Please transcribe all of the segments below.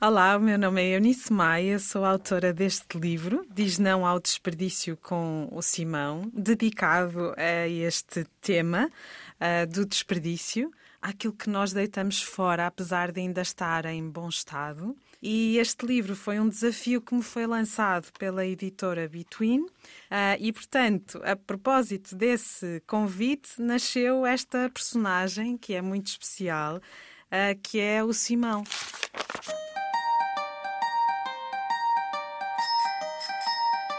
Olá, o meu nome é Eunice Maia, sou autora deste livro, Diz Não ao Desperdício com o Simão, dedicado a este tema uh, do desperdício, àquilo que nós deitamos fora, apesar de ainda estar em bom estado. E este livro foi um desafio que me foi lançado pela editora Between, uh, e portanto, a propósito desse convite, nasceu esta personagem que é muito especial, uh, que é o Simão.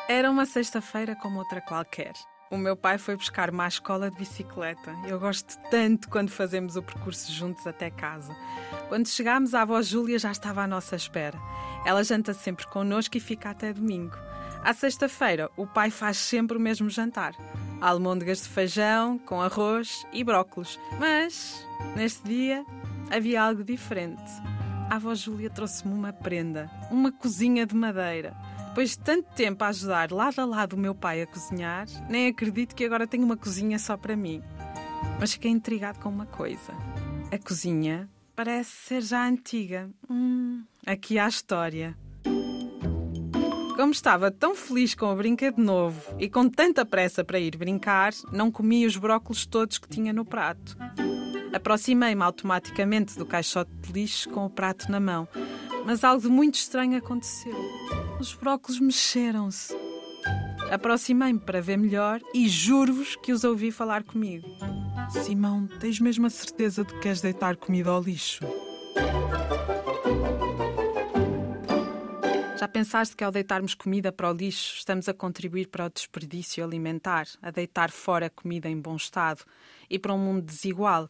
Era uma sexta-feira como outra qualquer. O meu pai foi buscar-me à escola de bicicleta. Eu gosto tanto quando fazemos o percurso juntos até casa. Quando chegámos, a avó Júlia já estava à nossa espera. Ela janta sempre connosco e fica até domingo. À sexta-feira, o pai faz sempre o mesmo jantar: almôndegas de feijão, com arroz e brócolos. Mas, neste dia, havia algo diferente. A avó Júlia trouxe-me uma prenda, uma cozinha de madeira. Depois de tanto tempo a ajudar lado a lado o meu pai a cozinhar, nem acredito que agora tenho uma cozinha só para mim. Mas fiquei intrigado com uma coisa. A cozinha parece ser já antiga. Hum, aqui há história. Como estava tão feliz com o brinquedo novo e com tanta pressa para ir brincar, não comi os brócolos todos que tinha no prato. Aproximei-me automaticamente do caixote de lixo com o prato na mão, mas algo muito estranho aconteceu. Os brócolos mexeram-se. Aproximei-me para ver melhor e juro-vos que os ouvi falar comigo. Simão, tens mesmo a certeza de que queres deitar comida ao lixo? Já pensaste que ao deitarmos comida para o lixo estamos a contribuir para o desperdício alimentar, a deitar fora comida em bom estado e para um mundo desigual?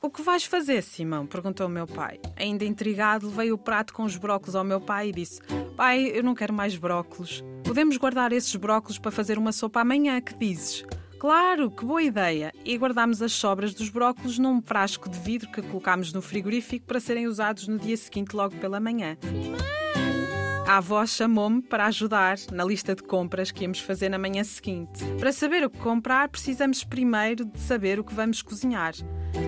O que vais fazer, Simão? perguntou meu pai. Ainda intrigado, levei o prato com os brócolos ao meu pai e disse: Pai, eu não quero mais brócolos. Podemos guardar esses brócolos para fazer uma sopa amanhã, que dizes? Claro, que boa ideia! E guardámos as sobras dos brócolos num frasco de vidro que colocámos no frigorífico para serem usados no dia seguinte, logo pela manhã. A avó chamou-me para ajudar na lista de compras que íamos fazer na manhã seguinte. Para saber o que comprar, precisamos primeiro de saber o que vamos cozinhar.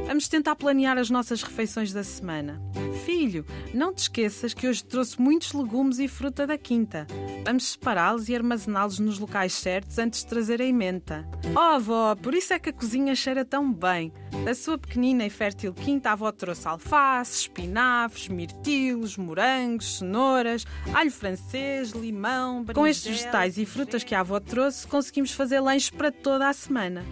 Vamos tentar planear as nossas refeições da semana. Filho, não te esqueças que hoje trouxe muitos legumes e fruta da quinta. Vamos separá-los e armazená-los nos locais certos antes de trazer a emenda. Oh, avó, por isso é que a cozinha cheira tão bem. Da sua pequenina e fértil quinta, a avó trouxe alface, espinafres, mirtilos, morangos, cenouras, alho francês, limão, Com estes vegetais e frutas que a avó trouxe, conseguimos fazer lanche para toda a semana.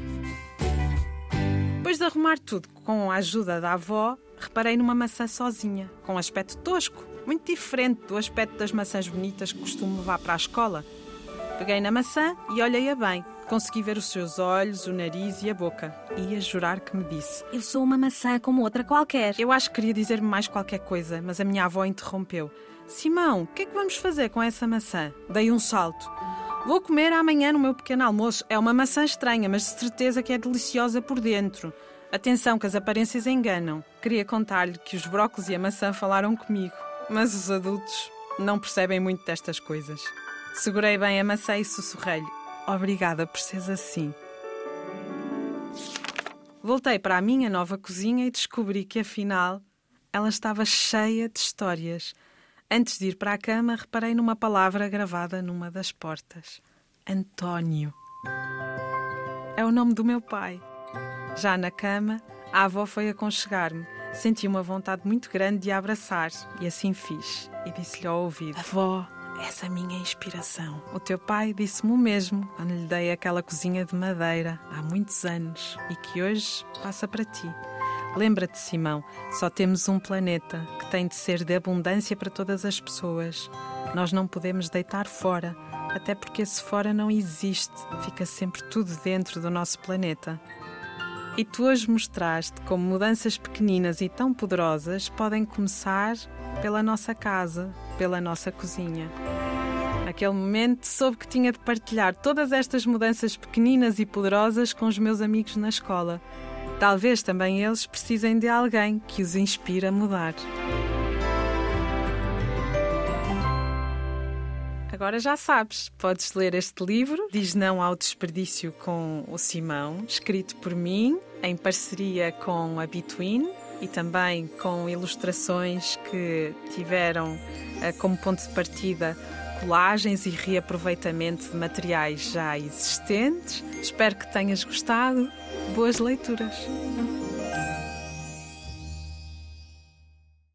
Depois de arrumar tudo com a ajuda da avó, reparei numa maçã sozinha, com um aspecto tosco, muito diferente do aspecto das maçãs bonitas que costumo levar para a escola. Peguei na maçã e olhei-a bem. Consegui ver os seus olhos, o nariz e a boca. Ia jurar que me disse: Eu sou uma maçã como outra qualquer. Eu acho que queria dizer-me mais qualquer coisa, mas a minha avó interrompeu. Simão, o que é que vamos fazer com essa maçã? Dei um salto. Vou comer amanhã no meu pequeno almoço. É uma maçã estranha, mas de certeza que é deliciosa por dentro. Atenção, que as aparências enganam. Queria contar-lhe que os brócolos e a maçã falaram comigo, mas os adultos não percebem muito destas coisas. Segurei bem a maçã e sussurrei-lhe: Obrigada por seres assim. Voltei para a minha nova cozinha e descobri que, afinal, ela estava cheia de histórias Antes de ir para a cama, reparei numa palavra gravada numa das portas: António. É o nome do meu pai. Já na cama, a avó foi aconchegar-me. Senti uma vontade muito grande de a abraçar e assim fiz. E disse-lhe ao ouvido: Avó, és a minha inspiração. O teu pai disse-me o mesmo quando lhe dei aquela cozinha de madeira há muitos anos e que hoje passa para ti. Lembra-te, Simão, só temos um planeta que tem de ser de abundância para todas as pessoas. Nós não podemos deitar fora, até porque esse fora não existe, fica sempre tudo dentro do nosso planeta. E tu hoje mostraste como mudanças pequeninas e tão poderosas podem começar pela nossa casa, pela nossa cozinha. Naquele momento soube que tinha de partilhar todas estas mudanças pequeninas e poderosas com os meus amigos na escola Talvez também eles precisem de alguém que os inspire a mudar. Agora já sabes, podes ler este livro, Diz Não ao Desperdício com o Simão, escrito por mim, em parceria com a Between e também com ilustrações que tiveram eh, como ponto de partida colagens e reaproveitamento de materiais já existentes. Espero que tenhas gostado. Boas leituras!